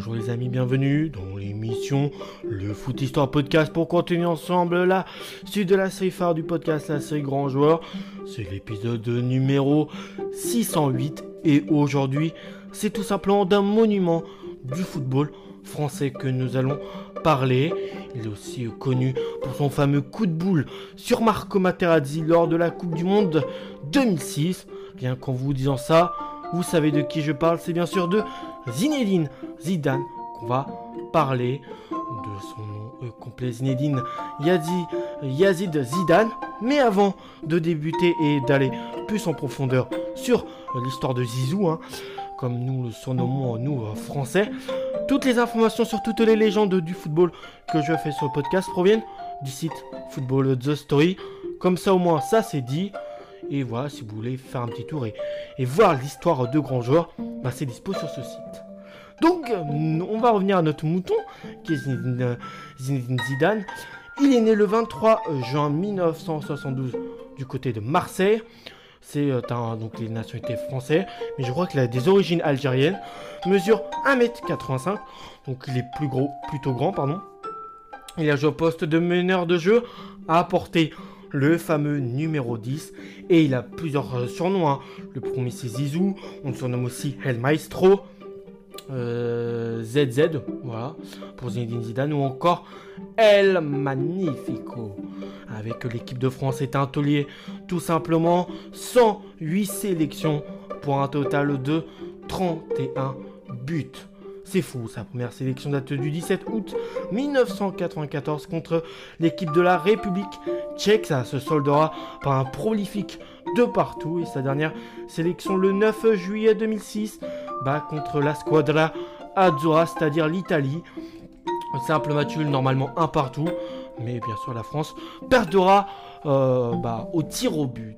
bonjour les amis, bienvenue dans l'émission Le Foot Histoire Podcast pour continuer ensemble la suite de la série phare du podcast, la série Grand Joueur. C'est l'épisode numéro 608 et aujourd'hui c'est tout simplement d'un monument du football français que nous allons parler. Il est aussi connu pour son fameux coup de boule sur Marco Materazzi lors de la Coupe du Monde 2006. Bien qu'en vous disant ça, vous savez de qui je parle, c'est bien sûr de Zinedine Zidane qu'on va parler de son nom euh, complet Zinedine Yazi, Yazid Zidane. Mais avant de débuter et d'aller plus en profondeur sur l'histoire de Zizou, hein, comme nous le surnommons nous euh, français, toutes les informations sur toutes les légendes du football que je fais sur le podcast proviennent du site Football The Story. Comme ça au moins ça c'est dit. Et voilà, si vous voulez faire un petit tour et, voir l'histoire de grands joueurs, bah, c'est dispo sur ce site. Donc, on va revenir à notre mouton, qui est Zinedine Zidane. Il est né le 23 juin 1972 du côté de Marseille. C'est euh, donc les nationalités françaises, mais je crois qu'il a des origines algériennes. Mesure 1m85, donc il est plus gros, plutôt grand, pardon. Il a joué au poste de meneur de jeu, a apporté le fameux numéro 10. Et il a plusieurs euh, surnoms. Hein. Le premier c'est Zizou, on le surnomme aussi El Maestro. ZZ, euh, voilà, pour Zinedine Zidane, ou encore El Magnifico. Avec l'équipe de France, c'est un taulier, tout simplement 108 sélections pour un total de 31 buts. C'est fou, sa première sélection date du 17 août 1994 contre l'équipe de la République tchèque. Ça se soldera par un prolifique de partout. Et sa dernière sélection le 9 juillet 2006 bah, contre la Squadra Azzurra, c'est-à-dire l'Italie. Simple match normalement un partout. Mais bien sûr, la France perdra euh, bah, au tir au but.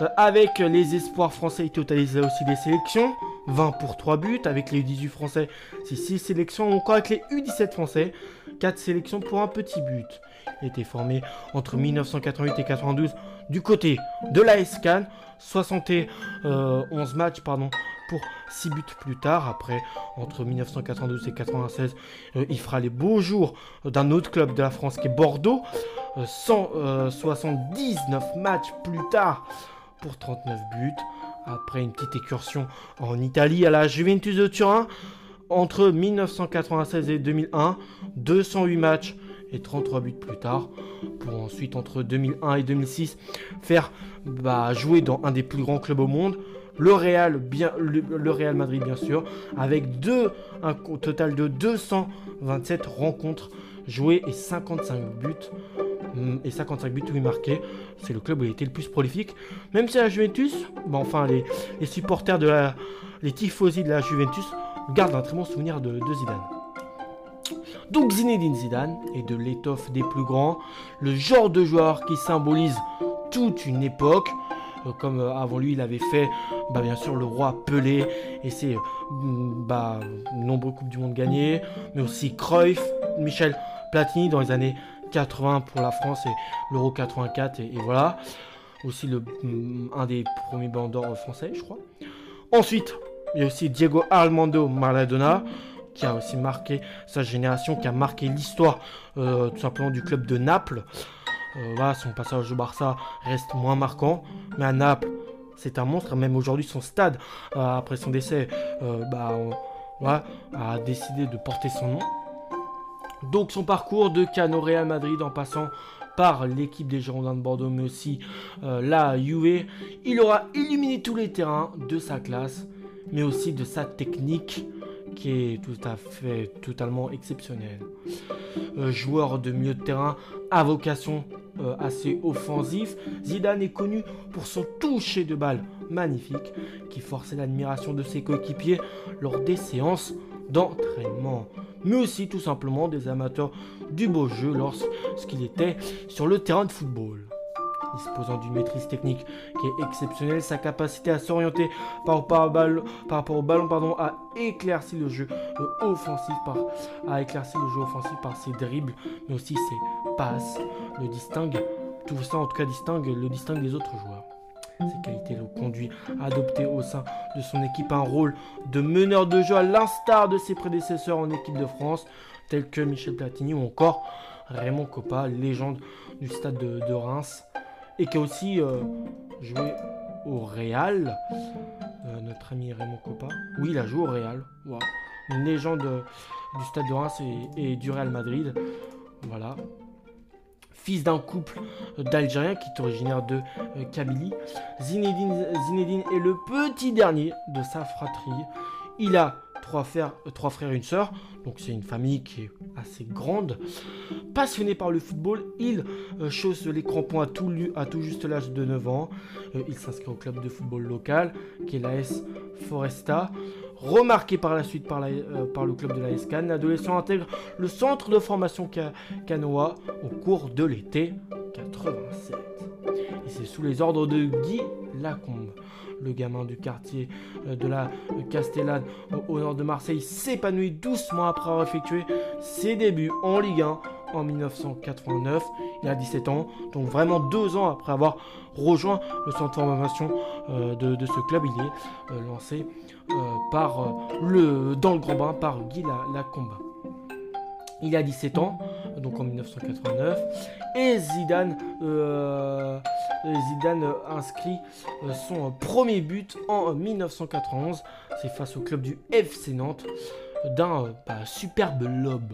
Euh, avec les espoirs français, il totalise aussi des sélections. 20 pour 3 buts. Avec les U18 français, c'est 6 sélections. Encore avec les U17 français, 4 sélections pour un petit but. Il été formé entre 1988 et 92 du côté de la SCAN. 71 matchs pardon, pour 6 buts plus tard. Après, entre 1992 et 96, euh, il fera les beaux jours d'un autre club de la France qui est Bordeaux. 179 euh, matchs plus tard pour 39 buts. Après une petite excursion en Italie à la Juventus de Turin. Entre 1996 et 2001, 208 matchs et 33 buts plus tard. Pour ensuite, entre 2001 et 2006, faire bah, jouer dans un des plus grands clubs au monde. Le Real, bien, le, Real Madrid, bien sûr, avec deux, un total de 227 rencontres jouées et 55 buts Mm, et 55 buts oui marqués. C'est le club où il était le plus prolifique. Même si la Juventus, enfin les, supporters de la, les tifosi de la Juventus gardent un très bon souvenir de, Zidane. Donc Zinedine Zidane est de l'étoffe des plus grands, le genre de joueur qui symbolise toute une époque. Euh, comme euh, avant lui il avait fait bah, bien sûr le roi Pelé et ses mm, bah, nombreux coupes du monde gagnés, mais aussi Cruyff, Michel Platini dans les années 80 pour la France et l'Euro 84 et, voilà. Aussi le, mm, un des premiers bandeurs français, je crois. Ensuite, il y a aussi Diego Armando Maradona qui a aussi marqué sa génération, qui a marqué l'histoire euh, tout simplement du club de Naples. Euh, son passage au Barça reste moins marquant, mais à Naples, c'est un monstre. Même aujourd'hui, son stade, euh, après son décès, bah, a décidé de porter son nom. Donc son parcours de Cano Real Madrid en passant par l'équipe des Girondins de Bordeaux, mais aussi euh, la Juve, il aura illuminé tous les terrains de sa classe, mais aussi de sa technique qui est tout à fait totalement exceptionnelle. Euh, joueur de milieu de terrain à vocation euh, assez offensif, Zidane est connu pour son toucher de balle magnifique qui forçait l'admiration de ses coéquipiers lors des séances d'entraînement mais aussi tout simplement des amateurs du beau jeu lorsqu'il était sur le terrain de football. Disposant d'une maîtrise technique qui est exceptionnelle, sa capacité à s'orienter par, rapport au ballon pardon, à éclaircir le jeu offensif par éclaircir le jeu offensif par ses dribbles, mais aussi ses passes, le distingue, tout ça en tout cas distingue, le distingue des autres joueurs. Ses qualités le conduisent à adopter au sein de son équipe un rôle de meneur de jeu à l'instar de ses prédécesseurs en équipe de France, tels que Michel Platini ou encore Raymond Coppa, légende du stade de, Reims, et qui a aussi euh, joué au Real. Euh, notre ami Raymond Coppa. Oui, il a joué au Real. Une légende euh, du stade de Reims et, du Real Madrid. Voilà. Fils d'un couple d'Algériens qui est originaire de Kabylie. Zinedine, Zinedine est le petit dernier de sa fratrie. Il a trois frères, trois frères et une sœur. Donc c'est une famille qui est assez grande. Passionné par le football, il euh, chausse les crampons à tout, à tout juste l'âge de 9 ans. Euh, il s'inscrit au club de football local, qui est l'AS Foresta. Remarqué par la suite par, euh, le club de la Cannes, l'adolescent intègre le centre de formation canoa au cours de l'été 87. Et c'est sous les ordres de Guy Lacombe le gamin du quartier euh, de la Castellane au nord de Marseille s'épanouit doucement après avoir effectué ses débuts en Ligue 1 en 1989. Il a 17 ans, donc vraiment deux ans après avoir rejoint le centre de formation euh, de, ce club. Il est euh, lancé par, le, dans le grand bain par Guy Lacombe. Il a 17 ans, donc en 1989, et Zidane, euh, Zidane inscrit euh, son premier but en 1991. C'est face au club du FC Nantes d'un euh, bah, superbe lobe.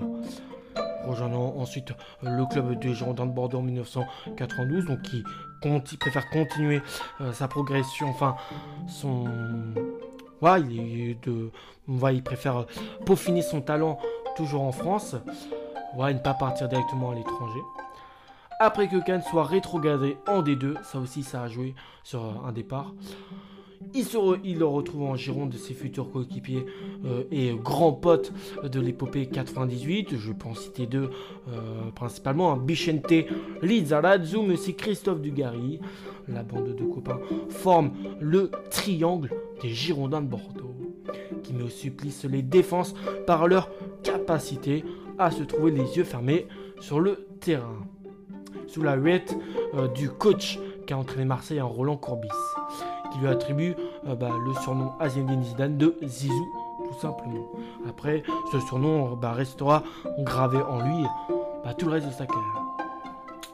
Rejoignant ensuite le club des Girondins de Bordeaux en 1992, donc qui préfère continuer sa progression, enfin son, ouais, il, de, il préfère peaufiner son talent toujours en France, ouais, ne pas partir directement à l'étranger. Après que Cannes soit rétrogradé en D2, ça aussi ça a joué sur un départ. Il, se le retrouve en gironde de ses futurs coéquipiers euh, et grands potes de l'épopée 98. Je peux en citer deux euh, principalement. Hein. Bichente Lizarazu, mais aussi Christophe Dugarry. La bande de copains forme le triangle des Girondins de Bordeaux qui met au supplice les défenses par leur capacité à se trouver les yeux fermés sur le terrain. Sous la huette euh, du coach qui a entraîné Marseille en Roland Courbis, qui lui attribue euh, bah, le surnom Aziendine Zidane de Zizou, tout simplement. Après, ce surnom bah, restera gravé en lui bah, tout le reste de sa carrière.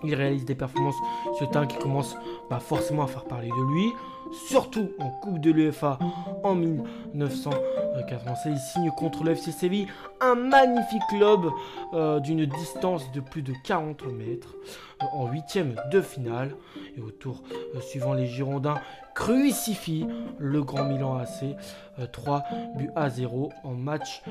Il réalise des performances ce temps qui commence forcément à faire parler de lui surtout en Coupe de l'UEFA en 1996. Il signe contre le FC Séville un magnifique lob euh, d'une distance de plus de 40 mètres euh, en huitième de finale. Et au tour euh, suivant, les Girondins crucifient le Grand Milan AC 3 buts à 0 en match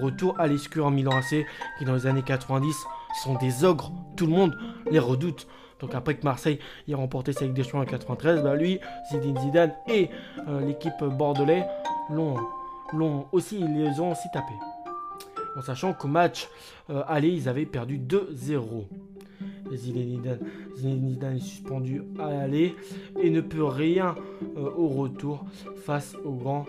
retour à l'escure en Milan AC qui dans les années 90 sont des ogres. Tout le monde les redoute. Donc après que Marseille ait remporté sa Ligue des Champions en 93, bah lui, Zidane Zidane et euh, l'équipe bordelais l'ont, aussi, ils les ont aussi tapés. En sachant qu'au match euh, aller, ils avaient perdu 2-0. Zinedine Zidane est suspendu à aller et ne peut rien euh, au retour face au grand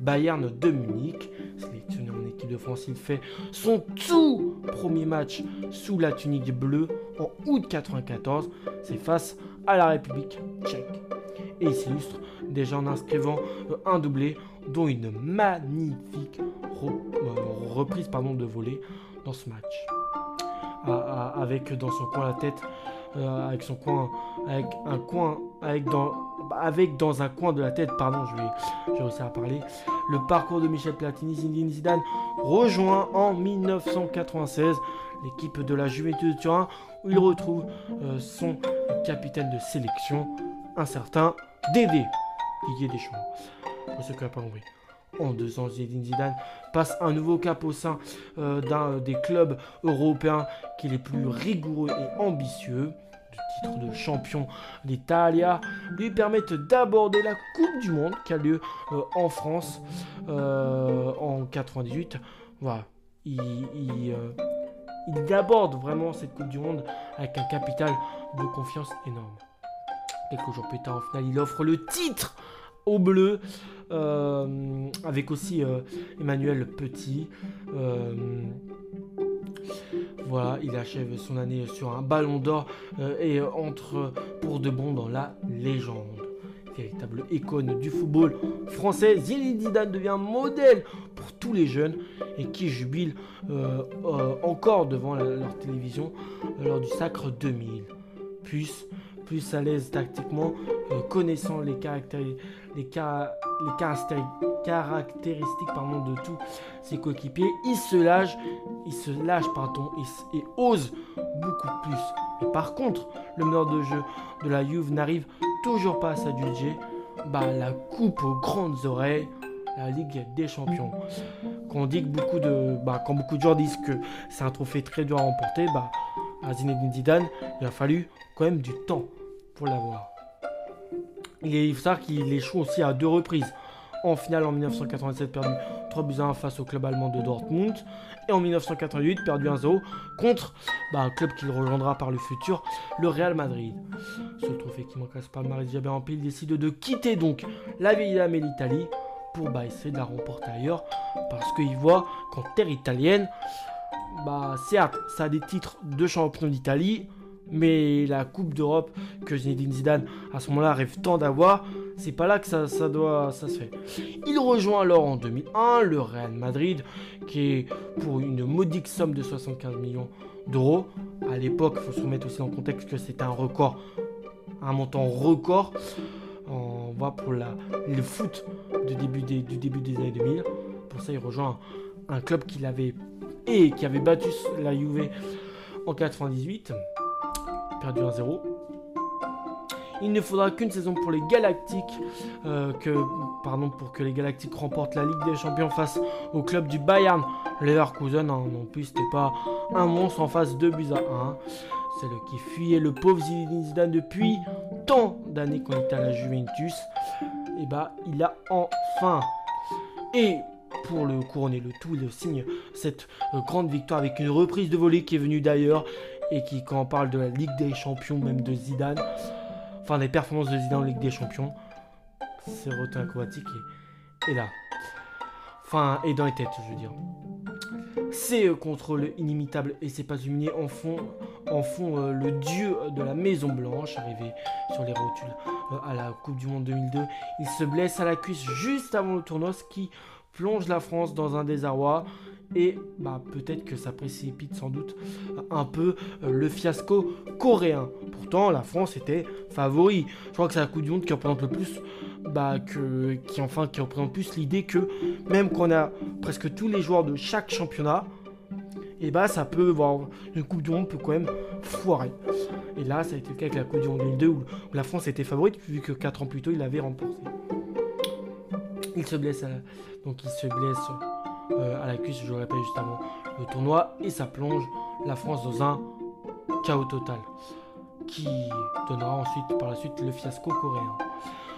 Bayern de Munich. Sélectionné en équipe de France, il fait son tout premier match sous la tunique bleue en août 94. C'est face à la République tchèque. Et il s'illustre déjà en inscrivant euh, un doublé, dont une magnifique euh, reprise pardon, de volée dans ce match. avec dans son coin la tête, euh, avec son coin, avec un coin, avec dans, avec dans un coin de la tête, pardon, je vais, je réussir à parler, le parcours de Michel Platini, Zinedine Zidane rejoint en 1996 l'équipe de la Juventus de Turin où il retrouve euh, son capitaine de sélection, un certain Dédé, Didier Deschamps. Pour ceux qui n'ont pas compris. En deux ans, Zinedine Zidane passe un nouveau cap au sein euh, d'un des clubs européens qui est les plus rigoureux et ambitieux titre de champion d'Italia lui permettent d'aborder la Coupe du Monde qui a lieu euh, en France euh, en 98. Voilà, il, euh, il, aborde vraiment cette Coupe du Monde avec un capital de confiance énorme. Quelques jours plus tard, en finale, il offre le titre au bleu. avec aussi Emmanuel Petit. Voilà, il achève son année sur un ballon d'or euh, et entre pour de bon dans la légende. véritable icône du football français. Zinedine devient modèle pour tous les jeunes et qui jubilent euh, euh, encore devant leur télévision lors du Sacre 2000. Plus, plus à l'aise tactiquement, connaissant les, caractéristiques, les, caractéristiques pardon, de tous ses coéquipiers, il se lâche, il se lâche pardon, et, ose beaucoup plus. Par contre, le meneur de jeu de la Juve n'arrive toujours pas à s'adjuger bah, la coupe aux grandes oreilles, la Ligue des Champions. Quand, dit que beaucoup de, bah, quand beaucoup de gens disent que c'est un trophée très dur à remporter, bah, à Zinedine Zidane, il a fallu quand même du temps l'avoir. Il faut savoir qu'il échoue aussi à deux reprises. En finale en 1987, perdu 3 buts 1 face au club allemand de Dortmund. Et en 1988, perdu 1-0 contre bah, un club qu'il rejoindra par le futur, le Real Madrid. Ce trophée qui manque à ce palmarès bien rempli, il décide de quitter donc la dame et l'Italie pour bah, essayer de la remporter ailleurs. Parce qu'il voit qu'en terre italienne, bah certes, ça a des titres de champion d'Italie, mais la Coupe d'Europe que Zinedine Zidane à ce moment-là rêve tant d'avoir, c'est pas là que ça, doit, se fait. Il rejoint alors en 2001 le Real Madrid, qui est pour une modique somme de 75 millions d'euros. À l'époque, il faut se remettre aussi en contexte que c'était un record, un montant record. On pour la, le foot du début des, du début des années 2000. Pour ça, il rejoint un, club qu'il avait et qui avait battu la Juve en 98 perdu 1-0. Il ne faudra qu'une saison pour les Galactiques, euh, que, pardon, pour que les Galactiques remportent la Ligue des Champions face au club du Bayern. Leverkusen, hein, non plus, c'était pas un monstre en face de buts à 1. C'est le qui fuyait le pauvre Zidane depuis tant d'années qu'on était à la Juventus. Et bah, il a enfin. Et pour le couronner le tout, il signe cette euh, grande victoire avec une reprise de volée qui est venue d'ailleurs et qui, quand on parle de la Ligue des Champions, même de Zidane, enfin des performances de Zidane en Ligue des Champions, c'est rotin aquatique et, là. Enfin, et dans les têtes, je veux dire. C'est euh, contre le inimitable et c'est pas humilié en fond, en fond euh, le dieu de la Maison Blanche, arrivé sur les rotules euh, à la Coupe du Monde 2002. Il se blesse à la cuisse juste avant le tournoi, ce qui plonge la France dans un désarroi et bah, peut-être que ça précipite sans doute un peu euh, le fiasco coréen. Pourtant, la France était favori. Je crois que c'est la Coupe du Monde qui représente le plus, bah, que, qui enfin qui représente plus l'idée que même qu'on a presque tous les joueurs de chaque championnat, et eh bah ça peut voir une Coupe du Monde peut quand même foirer. Et là, ça a été le cas avec la Coupe du Monde 2002 où, la France était favorite vu que 4 ans plus tôt il l'avait remporté. Il se blesse, donc il se blesse euh, à la cuisse, je le répète juste avant le tournoi, et ça plonge la France dans un chaos total, qui donnera ensuite par la suite le fiasco coréen.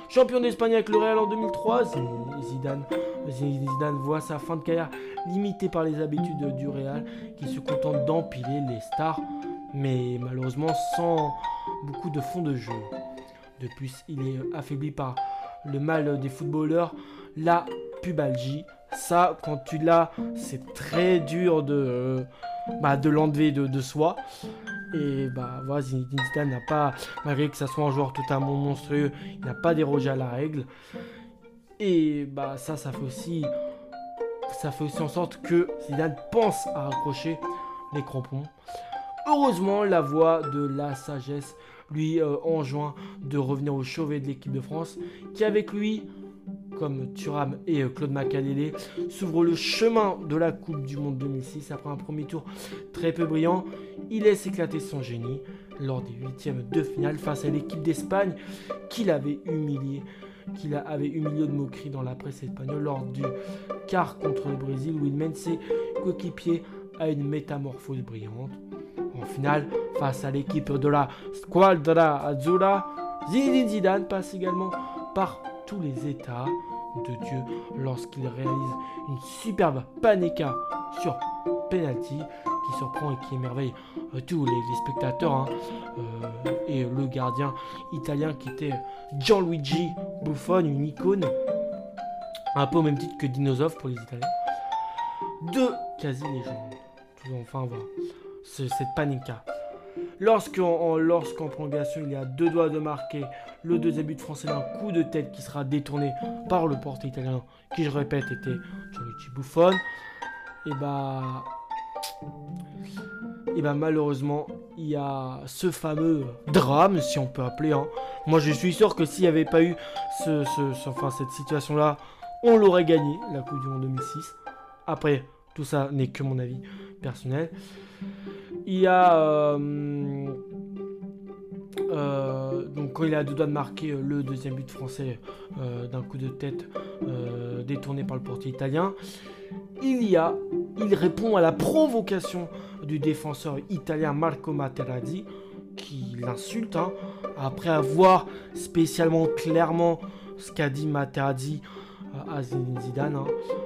Champion d'Espagne avec le Real en 2003, Zidane, Zidane voit sa fin de carrière limitée par les habitudes du Real, qui se contente d'empiler les stars, mais malheureusement sans beaucoup de fond de jeu. De plus, il est affaibli par le mal des footballeurs, la pubalgie, ça, quand tu l'as, c'est très dur de, euh, bah, l'enlever de, soi. Et bah voilà, Zidane n'a pas, malgré que ça soit un joueur totalement monstrueux, il n'a pas dérogé à la règle. Et bah ça, ça fait aussi, ça fait aussi en sorte que Zidane pense à accrocher les crampons. Heureusement, la voix de la sagesse lui euh, enjoint de revenir au chevet de l'équipe de France, qui avec lui comme Thuram et euh, Claude Makalele s'ouvre le chemin de la Coupe du Monde 2006 après un premier tour très peu brillant. Il laisse éclater son génie lors des huitièmes de finale face à l'équipe d'Espagne qu'il avait humilié qu'il avait humilié de moquerie dans la presse espagnole lors du quart contre le Brésil où il mène ses coéquipiers à une métamorphose brillante. En finale, face à l'équipe de la Squadra Azzurra, Zidane passe également par les états de Dieu lorsqu'il réalise une superbe panica sur penalty qui surprend et qui émerveille euh, tous les, spectateurs hein. euh, et le gardien italien qui était Gianluigi Buffon, une icône un peu au même titre que Dinosov pour les Italiens. Deux quasi-légendes. Enfin voilà, cette panica. Lorsqu'en lorsqu'en prolongation il y a deux doigts de marquer Le deuxième but français d'un coup de tête qui sera détourné par le porte italien, qui je répète était Gianluigi Buffon. Et bah. Et bah malheureusement, il y a ce fameux drame, si on peut appeler. Hein. Moi je suis sûr que s'il n'y avait pas eu ce, enfin, cette situation-là, on l'aurait gagné, la Coupe du Monde 2006. Après, tout ça n'est que mon avis personnel. Il y a... Euh, euh, donc quand il a deux doigts de marquer euh, le deuxième but français d'un coup de tête détourné par le portier italien, il y a, il répond à la provocation du défenseur italien Marco Materazzi qui l'insulte hein, après avoir spécialement clairement ce qu'a dit Materazzi à Zidane hein.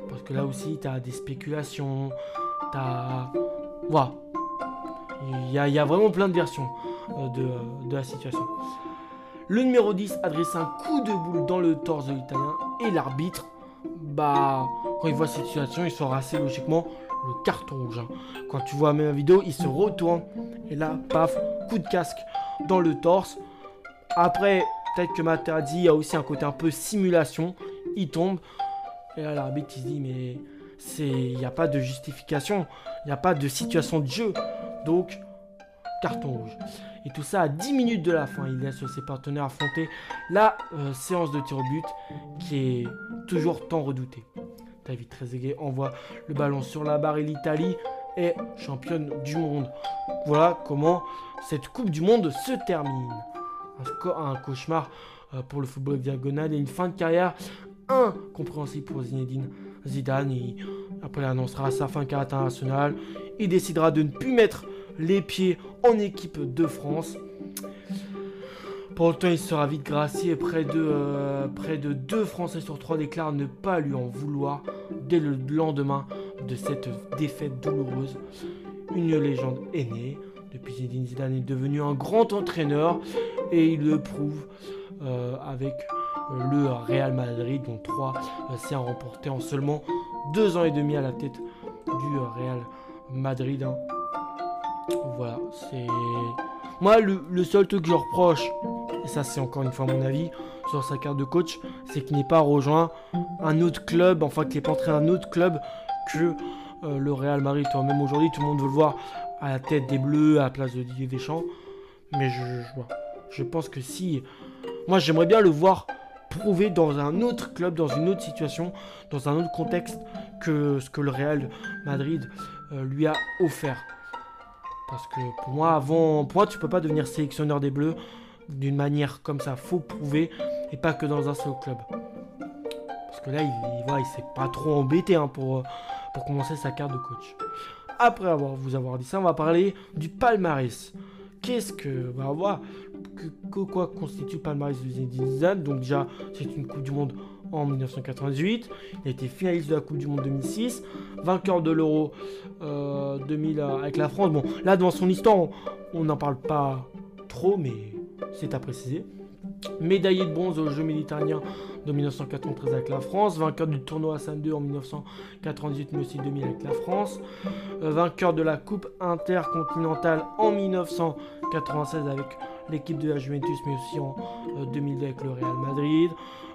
parce que là aussi tu as des spéculations, tu as voilà. Il y, a, vraiment plein de versions euh, de, la situation. Le numéro 10 adresse un coup de boule dans le torse de l'italien et l'arbitre, bah, quand il voit cette situation, il sort assez logiquement le carton rouge. Hein. Quand tu vois la même vidéo, il se retourne et là, paf, coup de casque dans le torse. Après, peut-être que Materazzi a aussi un côté un peu simulation. Il tombe et là, l'arbitre il se dit mais c'est il n'y a pas de justification, il n'y a pas de situation de jeu. Donc carton rouge. Et tout ça à 10 minutes de la fin. Il laisse ses partenaires affronter la euh, séance de tir au but qui est toujours tant redoutée. David Trezeguet envoie le ballon sur la barre et l'Italie est championne du monde. Voilà comment cette Coupe du Monde se termine. Un, un cauchemar euh, pour le football diagonal et une fin de carrière incompréhensible pour Zinedine Zidane. après, il annoncera sa fin carrière internationale. Il décidera de ne plus mettre les pieds en équipe de France. Pour autant, il sera vite gracié. Près de, euh, près de deux Français sur trois déclarent ne pas lui en vouloir dès le lendemain de cette défaite douloureuse. Une légende est née. Depuis Zinedine Zidane est devenu un grand entraîneur et il le prouve euh, avec le Real Madrid, dont trois s'est remporté en seulement deux ans et demi à la tête du Real Madrid. Hein. Voilà, c'est. Moi, le, seul truc que je reproche, et ça, c'est encore une fois mon avis, sur sa carte de coach, c'est qu'il n'ait pas rejoint un autre club, enfin qu'il n'ait pas entré un autre club que euh, le Real Madrid. Même aujourd'hui, tout le monde veut le voir à la tête des Bleus, à la place de Didier Deschamps. Mais je, je, je pense que si. Moi, j'aimerais bien le voir prouver dans un autre club, dans une autre situation, dans un autre contexte que ce que le Real Madrid euh, lui a offert. Parce que pour moi, avant, pour moi, tu peux pas devenir sélectionneur des Bleus d'une manière comme ça. Faut prouver et pas que dans un seul club. Parce que là, il, il, il s'est pas trop embêté hein, pour, pour commencer sa carte de coach. Après avoir vous avoir dit ça, on va parler du palmarès. Qu'est-ce que, bah, voir que, quoi constitue le palmarès de Zinedine Zidane? Donc déjà, c'est une Coupe du Monde en 1998. Il a été finaliste de la Coupe du Monde 2006, vainqueur de l'Euro 2000 euh, avec la France. Bon, là, dans son histoire, on n'en parle pas trop, mais c'est à préciser. Médaillé de bronze aux Jeux méditerranéens de 1993 avec la France, vainqueur du tournoi San 2 en 1998 mais aussi 2000 avec la France, euh, vainqueur de la Coupe intercontinentale en 1996 avec l'équipe de la Juventus, mais aussi en 2002 euh, avec le Real Madrid.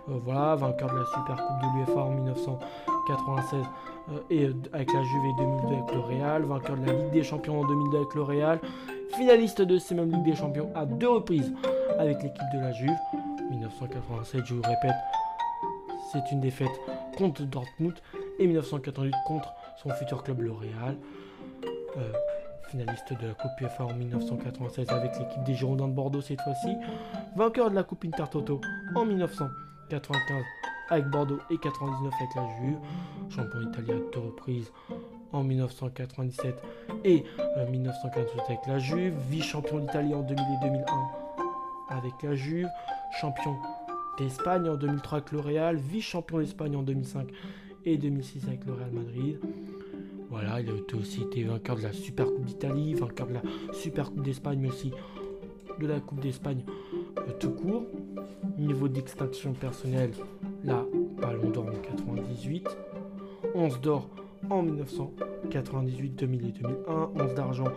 Euh, voilà, vainqueur de la Super Coupe de l'UEFA en 1996 euh, et avec la Juve 2002 avec le Real, vainqueur de la Ligue des Champions en 2002 avec le Real, finaliste de ces mêmes Ligue des Champions à deux reprises avec l'équipe de la Juve. 1987, je vous répète, c'est une défaite contre Dortmund et 1988 contre son futur club le Real finaliste de la Coupe UEFA en 1996 avec l'équipe des Girondins de Bordeaux cette fois-ci, vainqueur de la Coupe Intertoto en 1995 avec Bordeaux et 99 avec la Juve, champion italien à deux reprises en 1997 et 1998 euh, avec la Juve, vice-champion d'Italie en 2000 et 2001 avec la Juve, champion d'Espagne en 2003 avec le Real, vice-champion d'Espagne en 2005 et 2006 avec le Real Madrid. Voilà, il a aussi été vainqueur de la Super Coupe d'Italie, vainqueur de la Super Coupe d'Espagne, mais aussi de la Coupe d'Espagne euh, tout court. Niveau d'extinction personnelle, la Ballon d'Or en 98, 11 d'or en 1998, 2000 et 2001, 11 d'argent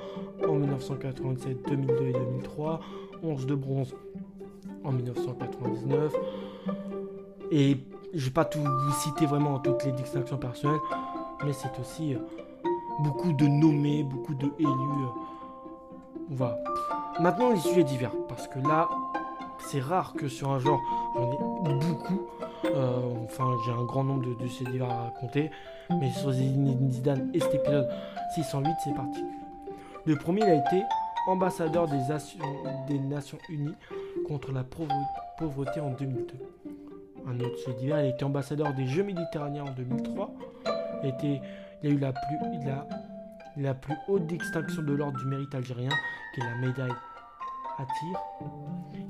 en 1997, 2002 et 2003, 11 de bronze en 1999. Et je vais pas tout vous citer vraiment toutes les distinctions personnelles, mais c'est aussi euh, beaucoup de nommés, beaucoup de élus. Euh, voilà. Maintenant les sujets divers, parce que là, c'est rare que sur un genre, j'en ai beaucoup. Euh, enfin, j'ai un grand nombre de, divers à raconter. Mais sur Zidane et cet épisode 608, c'est particulier. Le premier, il a été ambassadeur des, Nations Unies contre la pauvreté en 2002 un autre divers. Il a été ambassadeur des Jeux méditerranéens en 2003. Il a, eu la plus haute distinction de l'ordre du mérite algérien, qui est la médaille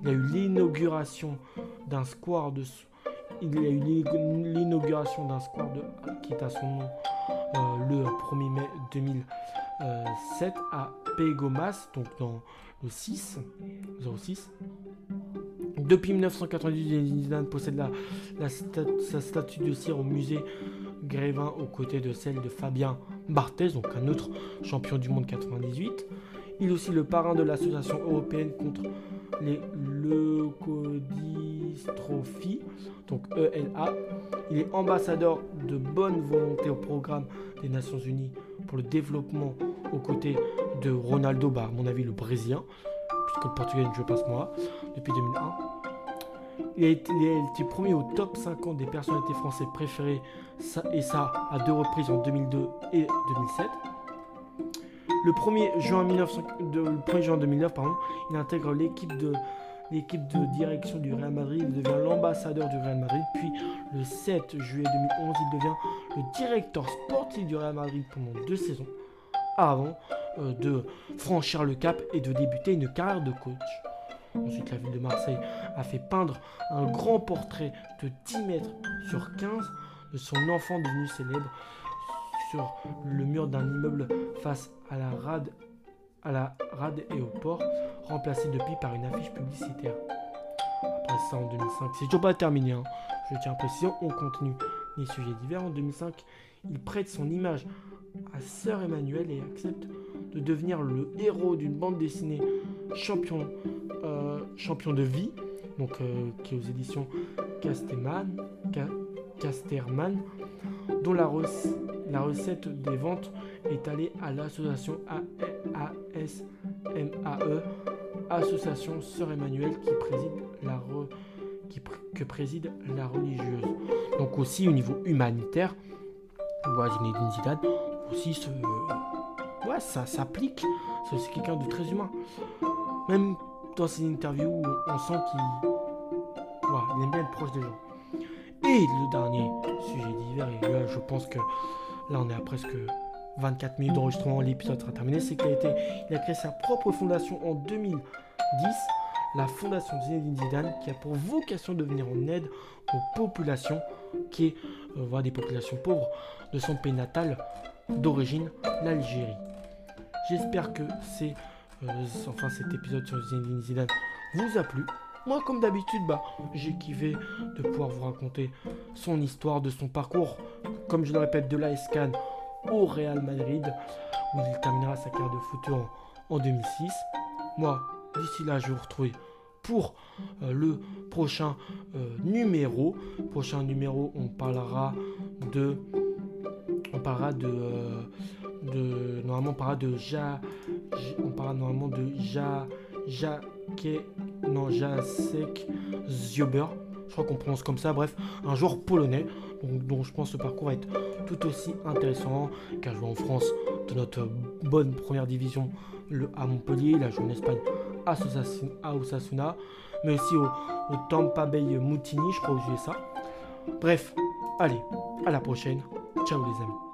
Il a eu l'inauguration d'un square de. Il a eu l'inauguration d'un square de, qui est à son nom euh, le 1er mai 2007 à Pégomas, donc dans le 6, 06. Depuis 1998, Zidane possède la, sa statue de cire au musée Grévin aux côtés de celle de Fabien Barthez, donc un autre champion du monde 98. Il est aussi le parrain de l'association européenne contre les leucodystrophies, donc ELA. Il est ambassadeur de bonne volonté au programme des Nations Unies pour le développement aux côtés de Ronaldo, bah, à mon avis le Brésilien, puisque le Portugais ne joue pas ce mois, depuis 2001. Il a, été, premier au top 50 des personnalités françaises préférées, et ça à deux reprises en 2002 et 2007. Le 1er juin, 2009, il intègre l'équipe de, direction du Real Madrid. Il devient l'ambassadeur du Real Madrid. Puis le 7 juillet 2011, il devient le directeur sportif du Real Madrid pendant deux saisons, avant euh, de franchir le cap et de débuter une carrière de coach. Ensuite, la ville de Marseille a fait peindre un grand portrait de 10 mètres sur 15 de son enfant devenu célèbre sur le mur d'un immeuble face à la rade, à la rade et au port, remplacé depuis par une affiche publicitaire. Après ça, en 2005, c'est toujours pas terminé, hein. je tiens à préciser, on continue les sujets divers. En 2005, il prête son image à Sœur Emmanuel et accepte de devenir le héros d'une bande dessinée champion euh, champion de vie, donc, euh, qui est aux éditions Casterman, Casterman dont la, la, recette des ventes est allée à l'association ASMAE, Association Sœur Emmanuel, qui préside la que préside la religieuse. Donc aussi au niveau humanitaire, aussi ce, ouais, ça s'applique. C'est quelqu'un de très humain. Même dans ses interviews, on sent qu'il il aime bien être proche des gens. Et le dernier sujet d'hiver, et là je pense que là on est à presque 24 minutes d'enregistrement, l'épisode sera terminé, c'est a, été, il a créé sa propre fondation en 2010, la fondation Zinedine Zidane, qui a pour vocation de venir en aide aux populations, qui est euh, des populations pauvres de son pays natal d'origine, l'Algérie. J'espère que euh, enfin cet épisode sur Zinedine Zidane vous a plu. Moi, comme d'habitude, bah, j'ai kiffé de pouvoir vous raconter son histoire, de son parcours, comme je le répète, de la Scan au Real Madrid, où il terminera sa carrière de foot en, 2006. Moi, d'ici là, je vous retrouver pour euh, le prochain euh, numéro. Prochain numéro, on parlera de. On parlera de. de normalement, on parlera de Ja. On parlera normalement de Ja. Ja non, Jacek Ziober, je crois qu'on prononce comme ça, bref, un joueur polonais, donc, dont je pense que ce parcours va être tout aussi intéressant, car joue en France de notre bonne première division le, à Montpellier, il a joué en Espagne à Osasuna, mais aussi au, au Tampa Bay Mutini, je crois, aux USA. Bref, allez, à la prochaine, ciao les amis.